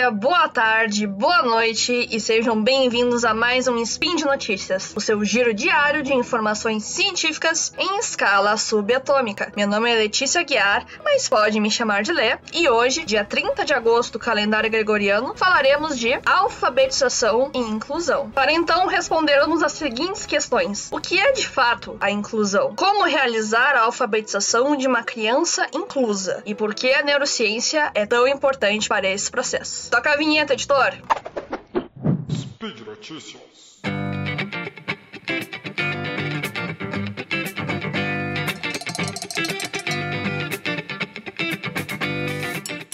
dia, boa tarde, boa noite e sejam bem-vindos a mais um Spin de Notícias, o seu giro diário de informações científicas em escala subatômica. Meu nome é Letícia Guiar, mas pode me chamar de Lê, e hoje, dia 30 de agosto do calendário gregoriano, falaremos de alfabetização e inclusão. Para então respondermos as seguintes questões: O que é de fato a inclusão? Como realizar a alfabetização de uma criança inclusa? E por que a neurociência é tão importante para esse processo? Toca a vinheta, editor! Speed Notícias.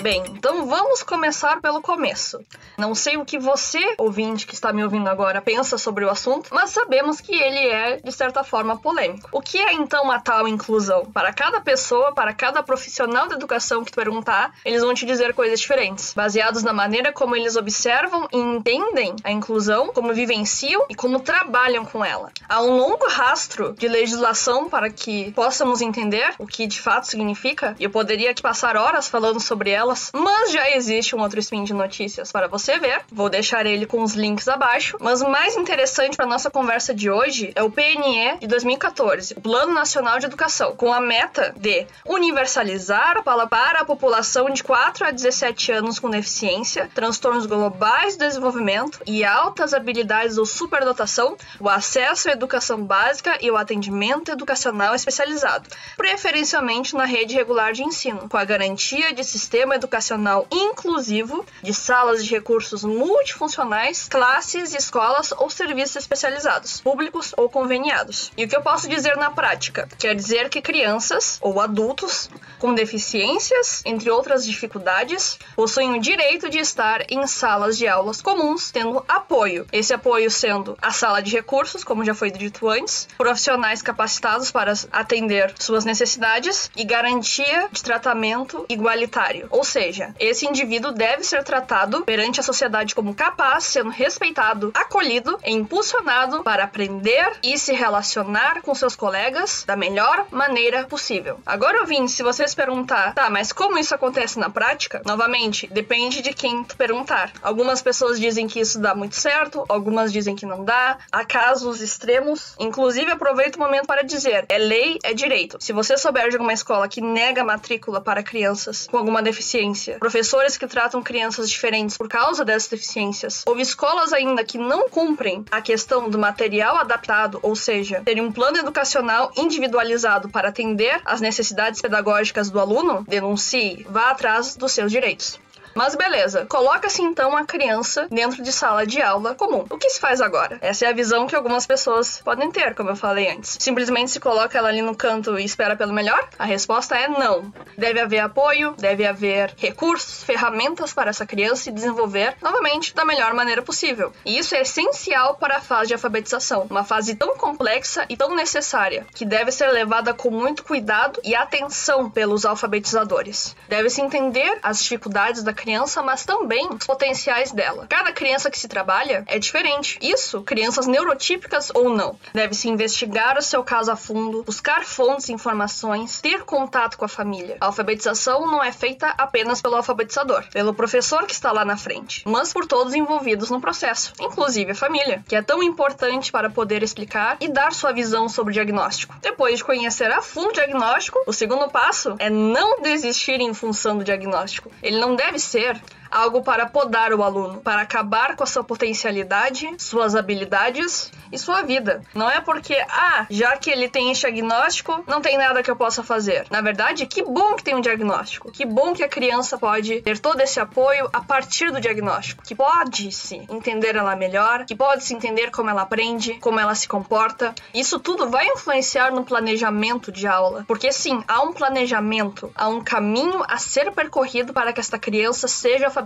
Bem, então vamos começar pelo começo. Não sei o que você, ouvinte que está me ouvindo agora, pensa sobre o assunto, mas sabemos que ele é, de certa forma, polêmico. O que é então a tal inclusão? Para cada pessoa, para cada profissional da educação que tu perguntar, eles vão te dizer coisas diferentes, baseados na maneira como eles observam e entendem a inclusão, como vivenciam e como trabalham com ela. Há um longo rastro de legislação para que possamos entender o que de fato significa, e eu poderia aqui passar horas falando sobre ela mas já existe um outro spin de notícias para você ver. Vou deixar ele com os links abaixo. Mas o mais interessante para nossa conversa de hoje é o PNE de 2014, o Plano Nacional de Educação, com a meta de universalizar para a população de 4 a 17 anos com deficiência, transtornos globais do desenvolvimento e altas habilidades ou superdotação, o acesso à educação básica e o atendimento educacional especializado, preferencialmente na rede regular de ensino, com a garantia de sistema educacional inclusivo de salas de recursos multifuncionais, classes, escolas ou serviços especializados, públicos ou conveniados. E o que eu posso dizer na prática? Quer dizer que crianças ou adultos com deficiências, entre outras dificuldades, possuem o direito de estar em salas de aulas comuns, tendo apoio. Esse apoio sendo a sala de recursos, como já foi dito antes, profissionais capacitados para atender suas necessidades e garantia de tratamento igualitário, ou seja, esse indivíduo deve ser tratado perante a sociedade como capaz, sendo respeitado, acolhido e impulsionado para aprender e se relacionar com seus colegas da melhor maneira possível. Agora, ouvinte, se você se perguntar, tá, mas como isso acontece na prática? Novamente, depende de quem tu perguntar. Algumas pessoas dizem que isso dá muito certo, algumas dizem que não dá. Há casos extremos. Inclusive, aproveito o momento para dizer: é lei, é direito. Se você souber de alguma escola que nega matrícula para crianças com alguma deficiência, professores que tratam crianças diferentes por causa dessas deficiências, ou escolas ainda que não cumprem a questão do material adaptado, ou seja, terem um plano educacional individualizado para atender às necessidades pedagógicas do aluno, denuncie, vá atrás dos seus direitos. Mas beleza, coloca-se então a criança dentro de sala de aula comum. O que se faz agora? Essa é a visão que algumas pessoas podem ter, como eu falei antes. Simplesmente se coloca ela ali no canto e espera pelo melhor? A resposta é não. Deve haver apoio, deve haver recursos, ferramentas para essa criança se desenvolver novamente da melhor maneira possível. E isso é essencial para a fase de alfabetização, uma fase tão complexa e tão necessária, que deve ser levada com muito cuidado e atenção pelos alfabetizadores. Deve-se entender as dificuldades da criança criança, mas também os potenciais dela. Cada criança que se trabalha é diferente. Isso, crianças neurotípicas ou não. Deve-se investigar o seu caso a fundo, buscar fontes e informações, ter contato com a família. A alfabetização não é feita apenas pelo alfabetizador, pelo professor que está lá na frente, mas por todos envolvidos no processo, inclusive a família, que é tão importante para poder explicar e dar sua visão sobre o diagnóstico. Depois de conhecer a fundo o diagnóstico, o segundo passo é não desistir em função do diagnóstico. Ele não deve ser ser algo para podar o aluno, para acabar com a sua potencialidade, suas habilidades e sua vida. Não é porque, ah, já que ele tem esse diagnóstico, não tem nada que eu possa fazer. Na verdade, que bom que tem um diagnóstico. Que bom que a criança pode ter todo esse apoio a partir do diagnóstico. Que pode se entender ela melhor, que pode se entender como ela aprende, como ela se comporta. Isso tudo vai influenciar no planejamento de aula. Porque sim, há um planejamento, há um caminho a ser percorrido para que esta criança seja alfabetizada.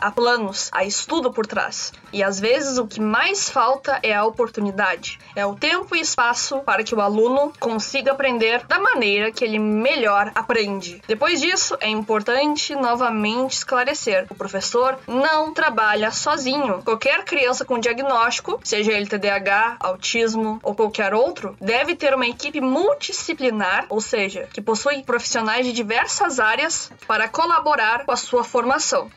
Há planos, há estudo por trás. E às vezes o que mais falta é a oportunidade, é o tempo e espaço para que o aluno consiga aprender da maneira que ele melhor aprende. Depois disso, é importante novamente esclarecer: o professor não trabalha sozinho. Qualquer criança com diagnóstico, seja ele TDAH, autismo ou qualquer outro, deve ter uma equipe multidisciplinar, ou seja, que possui profissionais de diversas áreas para colaborar com a sua formação.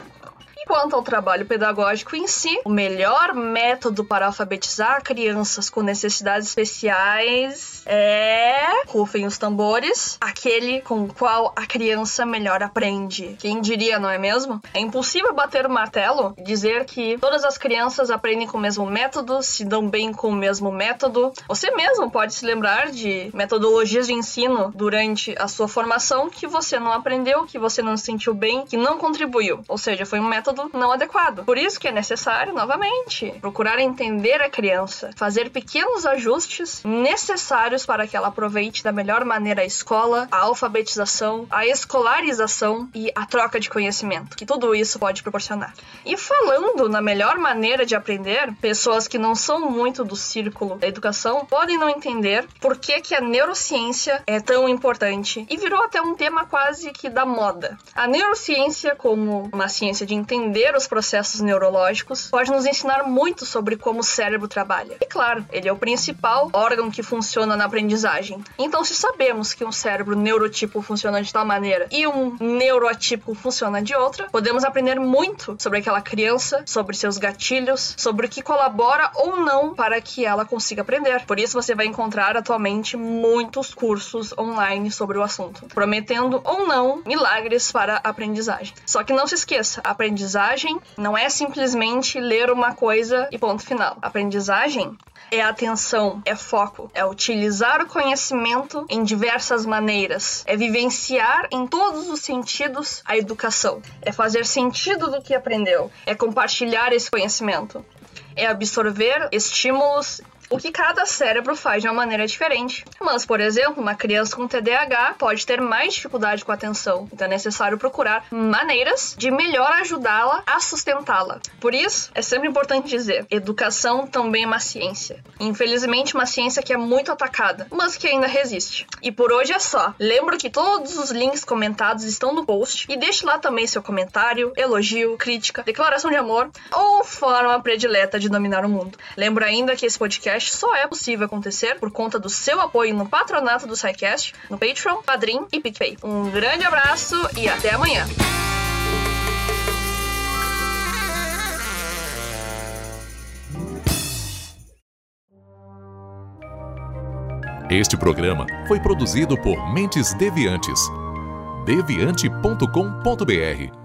Quanto ao trabalho pedagógico em si, o melhor método para alfabetizar crianças com necessidades especiais é. Rufem os tambores, aquele com o qual a criança melhor aprende. Quem diria, não é mesmo? É impossível bater o martelo e dizer que todas as crianças aprendem com o mesmo método, se dão bem com o mesmo método. Você mesmo pode se lembrar de metodologias de ensino durante a sua formação que você não aprendeu, que você não se sentiu bem, que não contribuiu. Ou seja, foi um método não adequado. Por isso que é necessário, novamente, procurar entender a criança, fazer pequenos ajustes necessários para que ela aproveite da melhor maneira a escola, a alfabetização, a escolarização e a troca de conhecimento, que tudo isso pode proporcionar. E falando na melhor maneira de aprender, pessoas que não são muito do círculo da educação podem não entender por que, que a neurociência é tão importante e virou até um tema quase que da moda. A neurociência, como uma ciência de entender os processos neurológicos, pode nos ensinar muito sobre como o cérebro trabalha. E claro, ele é o principal órgão que funciona na aprendizagem. Então, se sabemos que um cérebro neurotipo funciona de tal maneira e um neuroatípico funciona de outra, podemos aprender muito sobre aquela criança, sobre seus gatilhos, sobre o que colabora ou não para que ela consiga aprender. Por isso, você vai encontrar atualmente muitos cursos online sobre o assunto, prometendo ou não milagres para a aprendizagem. Só que não se esqueça, a aprendizagem não é simplesmente ler uma coisa e ponto final. Aprendizagem é atenção, é foco, é utilizar o conhecimento em diversas maneiras, é vivenciar em todos os sentidos a educação, é fazer sentido do que aprendeu, é compartilhar esse conhecimento, é absorver estímulos o que cada cérebro faz de uma maneira diferente. Mas, por exemplo, uma criança com TDAH pode ter mais dificuldade com a atenção, então é necessário procurar maneiras de melhor ajudá-la a sustentá-la. Por isso, é sempre importante dizer: educação também é uma ciência. Infelizmente, uma ciência que é muito atacada, mas que ainda resiste. E por hoje é só. Lembro que todos os links comentados estão no post e deixe lá também seu comentário, elogio, crítica, declaração de amor ou forma predileta de dominar o mundo. Lembro ainda que esse podcast podcast só é possível acontecer por conta do seu apoio no patronato do SciCast, no Patreon, Padrim e PicPay. Um grande abraço e até amanhã! Este programa foi produzido por Mentes Deviantes. deviante.com.br